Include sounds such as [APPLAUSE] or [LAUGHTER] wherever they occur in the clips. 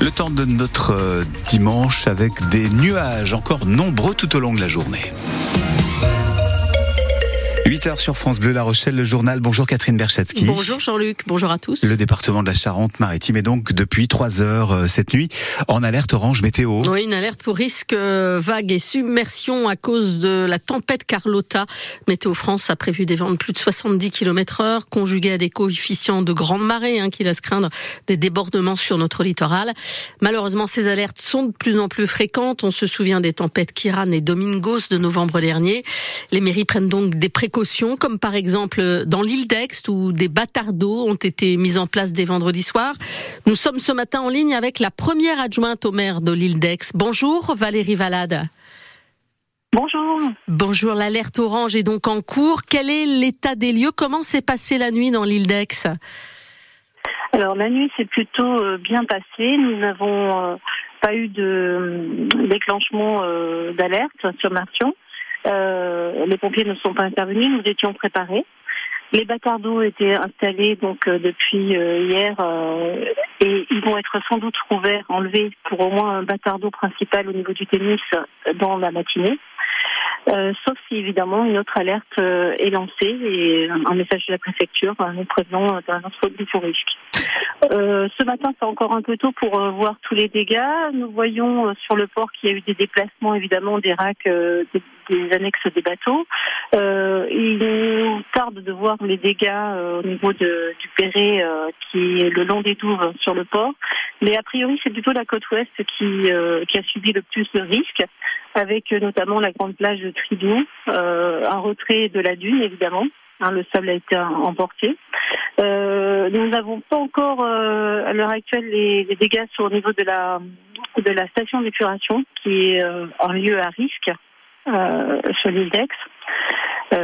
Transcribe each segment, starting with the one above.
Le temps de notre euh, dimanche avec des nuages encore nombreux tout au long de la journée. 8h sur France Bleu La Rochelle, le journal. Bonjour Catherine Berchatsky. Bonjour Jean-Luc, bonjour à tous. Le département de la Charente-Maritime est donc depuis 3 heures euh, cette nuit en alerte orange météo. Oui, une alerte pour risque euh, vague et submersion à cause de la tempête Carlotta. Météo France a prévu des vents de plus de 70 km heure, conjugués à des coefficients de grande marée hein, qui laissent craindre des débordements sur notre littoral. Malheureusement, ces alertes sont de plus en plus fréquentes. On se souvient des tempêtes Kiran et Domingos de novembre dernier. Les mairies prennent donc des précautions comme par exemple dans l'île d'Aix où des bâtards d'eau ont été mis en place dès vendredi soir. Nous sommes ce matin en ligne avec la première adjointe au maire de l'île d'Aix. Bonjour Valérie Valade. Bonjour. Bonjour, l'alerte orange est donc en cours. Quel est l'état des lieux? Comment s'est passée la nuit dans l'île d'Aix? Alors la nuit s'est plutôt euh, bien passée. Nous n'avons euh, pas eu de euh, déclenchement d'alerte sur Martion. Euh, les pompiers ne sont pas intervenus, nous étions préparés. Les bâtards d'eau étaient installés donc euh, depuis euh, hier et ils vont être sans doute rouverts, enlevés pour au moins un bâtard d'eau principal au niveau du tennis dans la matinée. Euh, sauf si évidemment une autre alerte euh, est lancée et un message de la préfecture euh, nous prévenant d'un autre nouveau risque. ce matin, c'est encore un peu tôt pour voir tous les dégâts. Nous voyons sur le port qu'il y a eu des déplacements, évidemment, des racks, des, annexes des bateaux. De voir les dégâts au niveau de, du Perret, qui est le long des douves sur le port. Mais a priori, c'est plutôt la côte ouest qui, qui a subi le plus de risques avec notamment la grande plage de Tridou, euh, un retrait de la dune évidemment. Hein, le sable a été emporté. Euh, nous n'avons pas encore euh, à l'heure actuelle les, dégâts sur au niveau de la de la station d'épuration qui est un lieu à risque sur l'île d'Aix.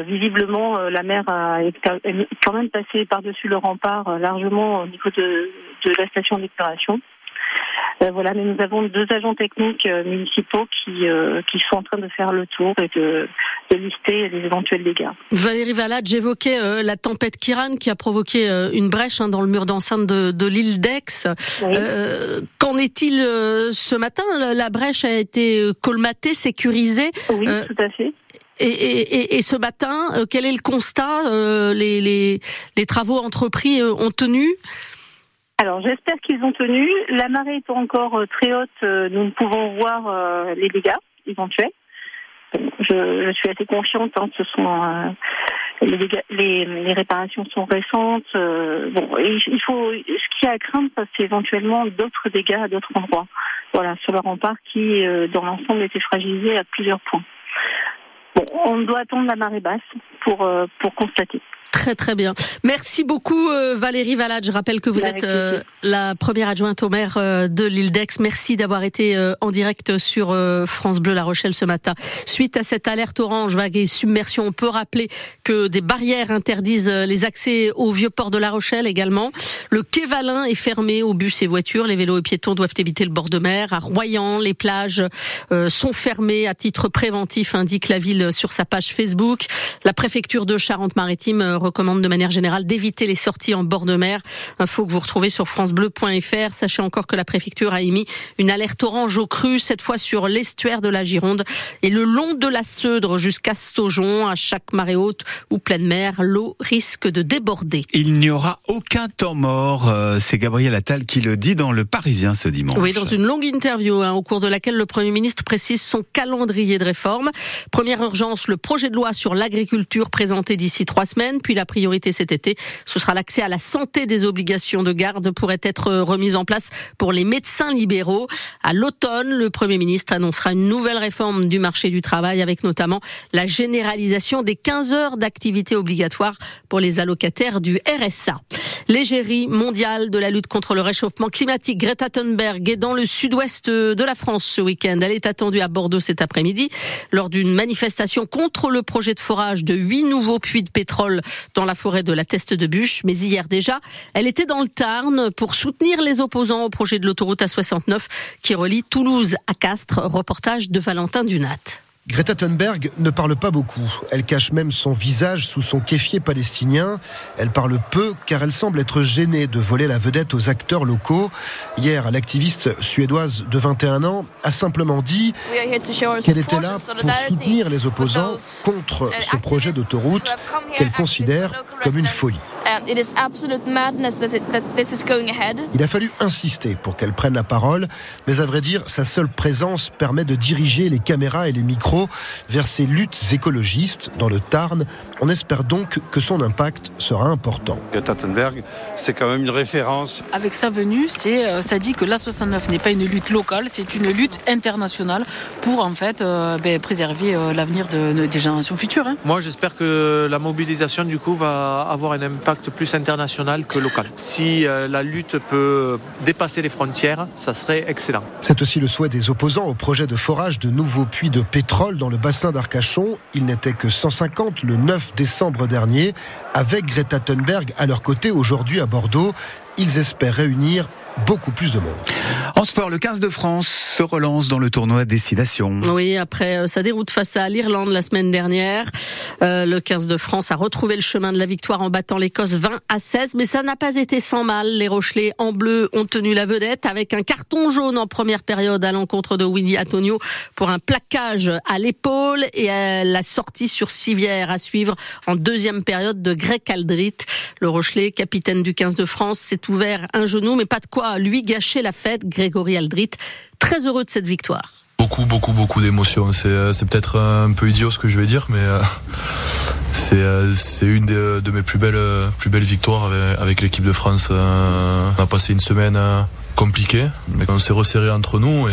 Visiblement, la mer a quand même passé par-dessus le rempart largement au niveau de, de la station d'épuration. Euh, voilà, mais nous avons deux agents techniques euh, municipaux qui, euh, qui sont en train de faire le tour et de, de lister les éventuels dégâts. Valérie Valade, j'évoquais la tempête Kiran qui a provoqué une brèche hein, dans le mur d'enceinte de, de l'île d'Aix. Qu'en est-il ce matin? La brèche a été colmatée, sécurisée? Oui, tout à fait. Et, et, et, ce matin, quel est le constat les, les, les, travaux entrepris ont tenu? Alors j'espère qu'ils ont tenu. La marée étant encore euh, très haute, euh, nous ne pouvons voir euh, les dégâts éventuels. Je, je suis assez confiante. Hein, ce sont les, les, les, réparations sont récentes. bon, il faut. Ce qui a à craindre, c'est éventuellement d'autres dégâts à d'autres endroits. Voilà, sur le rempart qui, dans l'ensemble, était fragilisé à plusieurs points. On doit attendre la marée basse pour pour constater. Très très bien. Merci beaucoup euh, Valérie Valade. Je rappelle que vous êtes euh, la première adjointe au maire euh, de l'île d'Aix. Merci d'avoir été en direct sur France Bleu La Rochelle ce matin. Suite à cette alerte orange, vague et submersion, on peut rappeler que des barrières interdisent les accès au vieux port de La Rochelle également. Le quai Valin est fermé aux bus et voitures. Les vélos et piétons doivent éviter le bord de mer. À Royan, les plages sont fermées à titre préventif, indique la ville sur sa page Facebook. La préfecture de Charente-Maritime recommande de manière générale d'éviter les sorties en bord de mer. Info que vous retrouvez sur francebleu.fr. Sachez encore que la préfecture a émis une alerte orange au cru, cette fois sur l'estuaire de la Gironde et le long de la Seudre jusqu'à Saujon. À chaque marée haute ou pleine mer, l'eau risque de déborder. Il n'y aura aucun temps mort. Euh, c'est Gabriel Attal qui le dit dans Le Parisien ce dimanche. Oui, dans une longue interview hein, au cours de laquelle le Premier ministre précise son calendrier de réforme. Première urgence, le projet de loi sur l'agriculture présenté d'ici trois semaines, puis la priorité cet été, ce sera l'accès à la santé des obligations de garde pourrait être remise en place pour les médecins libéraux. À l'automne, le Premier ministre annoncera une nouvelle réforme du marché du travail avec notamment la généralisation des 15 heures d'activité obligatoire pour les allocataires du RSA. L'égérie mondiale de la lutte contre le réchauffement climatique, Greta Thunberg, est dans le sud-ouest de la France ce week-end. Elle est attendue à Bordeaux cet après-midi lors d'une manifestation contre le projet de forage de huit nouveaux puits de pétrole dans la forêt de la Teste de Bûche. Mais hier déjà, elle était dans le Tarn pour soutenir les opposants au projet de l'autoroute A69 qui relie Toulouse à Castres. Reportage de Valentin Dunat. Greta Thunberg ne parle pas beaucoup. Elle cache même son visage sous son kéfier palestinien. Elle parle peu car elle semble être gênée de voler la vedette aux acteurs locaux. Hier, l'activiste suédoise de 21 ans a simplement dit qu'elle était là pour soutenir les opposants contre ce projet d'autoroute qu'elle considère comme une folie. Il a fallu insister pour qu'elle prenne la parole, mais à vrai dire, sa seule présence permet de diriger les caméras et les micros vers ces luttes écologistes dans le Tarn. On espère donc que son impact sera important. Greta Thunberg, c'est quand même une référence. Avec sa venue, c'est, euh, ça dit que l'A69 n'est pas une lutte locale, c'est une lutte internationale pour en fait euh, ben, préserver euh, l'avenir de, des générations futures. Hein. Moi, j'espère que la mobilisation du coup va avoir un impact plus international que local. Si euh, la lutte peut dépasser les frontières, ça serait excellent. C'est aussi le souhait des opposants au projet de forage de nouveaux puits de pétrole dans le bassin d'Arcachon. Il n'était que 150 le 9 décembre dernier. Avec Greta Thunberg à leur côté aujourd'hui à Bordeaux, ils espèrent réunir beaucoup plus de monde. En sport, le 15 de France se relance dans le tournoi Destination. Oui, après euh, sa déroute face à l'Irlande la semaine dernière, euh, le 15 de France a retrouvé le chemin de la victoire en battant l'Écosse 20 à 16, mais ça n'a pas été sans mal. Les Rochelais en bleu ont tenu la vedette avec un carton jaune en première période à l'encontre de Winnie Antonio pour un plaquage à l'épaule et la sortie sur civière à suivre en deuxième période de Greg Aldrit. Le Rochelet, capitaine du 15 de France, s'est ouvert un genou, mais pas de quoi lui gâcher la fête. Grégory Aldrit, très heureux de cette victoire. Beaucoup, beaucoup, beaucoup d'émotions. C'est, euh, c'est peut-être un peu idiot ce que je vais dire, mais euh, [LAUGHS] c'est, euh, c'est une de mes plus belles, plus belles victoires avec, l'équipe de France. On a passé une semaine compliquée, mais on s'est resserré entre nous et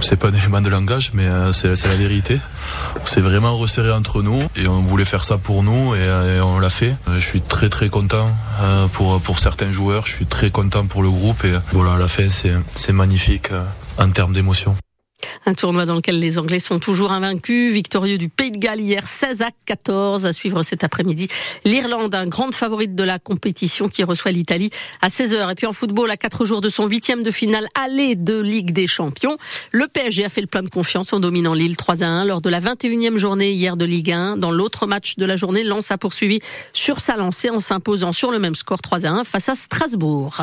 c'est pas un élément de langage, mais c'est, c'est la vérité. On s'est vraiment resserré entre nous et on voulait faire ça pour nous et, on l'a fait. Je suis très très content pour pour certains joueurs, je suis très content pour le groupe et voilà à la fin c'est magnifique en termes d'émotion. Un tournoi dans lequel les Anglais sont toujours invaincus, victorieux du Pays de Galles hier 16 à 14 à suivre cet après-midi. L'Irlande, un grande favorite de la compétition qui reçoit l'Italie à 16h. Et puis en football, à 4 jours de son huitième de finale aller de Ligue des Champions, le PSG a fait le plein de confiance en dominant Lille 3 à 1 lors de la 21e journée hier de Ligue 1. Dans l'autre match de la journée, Lens a poursuivi sur sa lancée en s'imposant sur le même score 3 à 1 face à Strasbourg.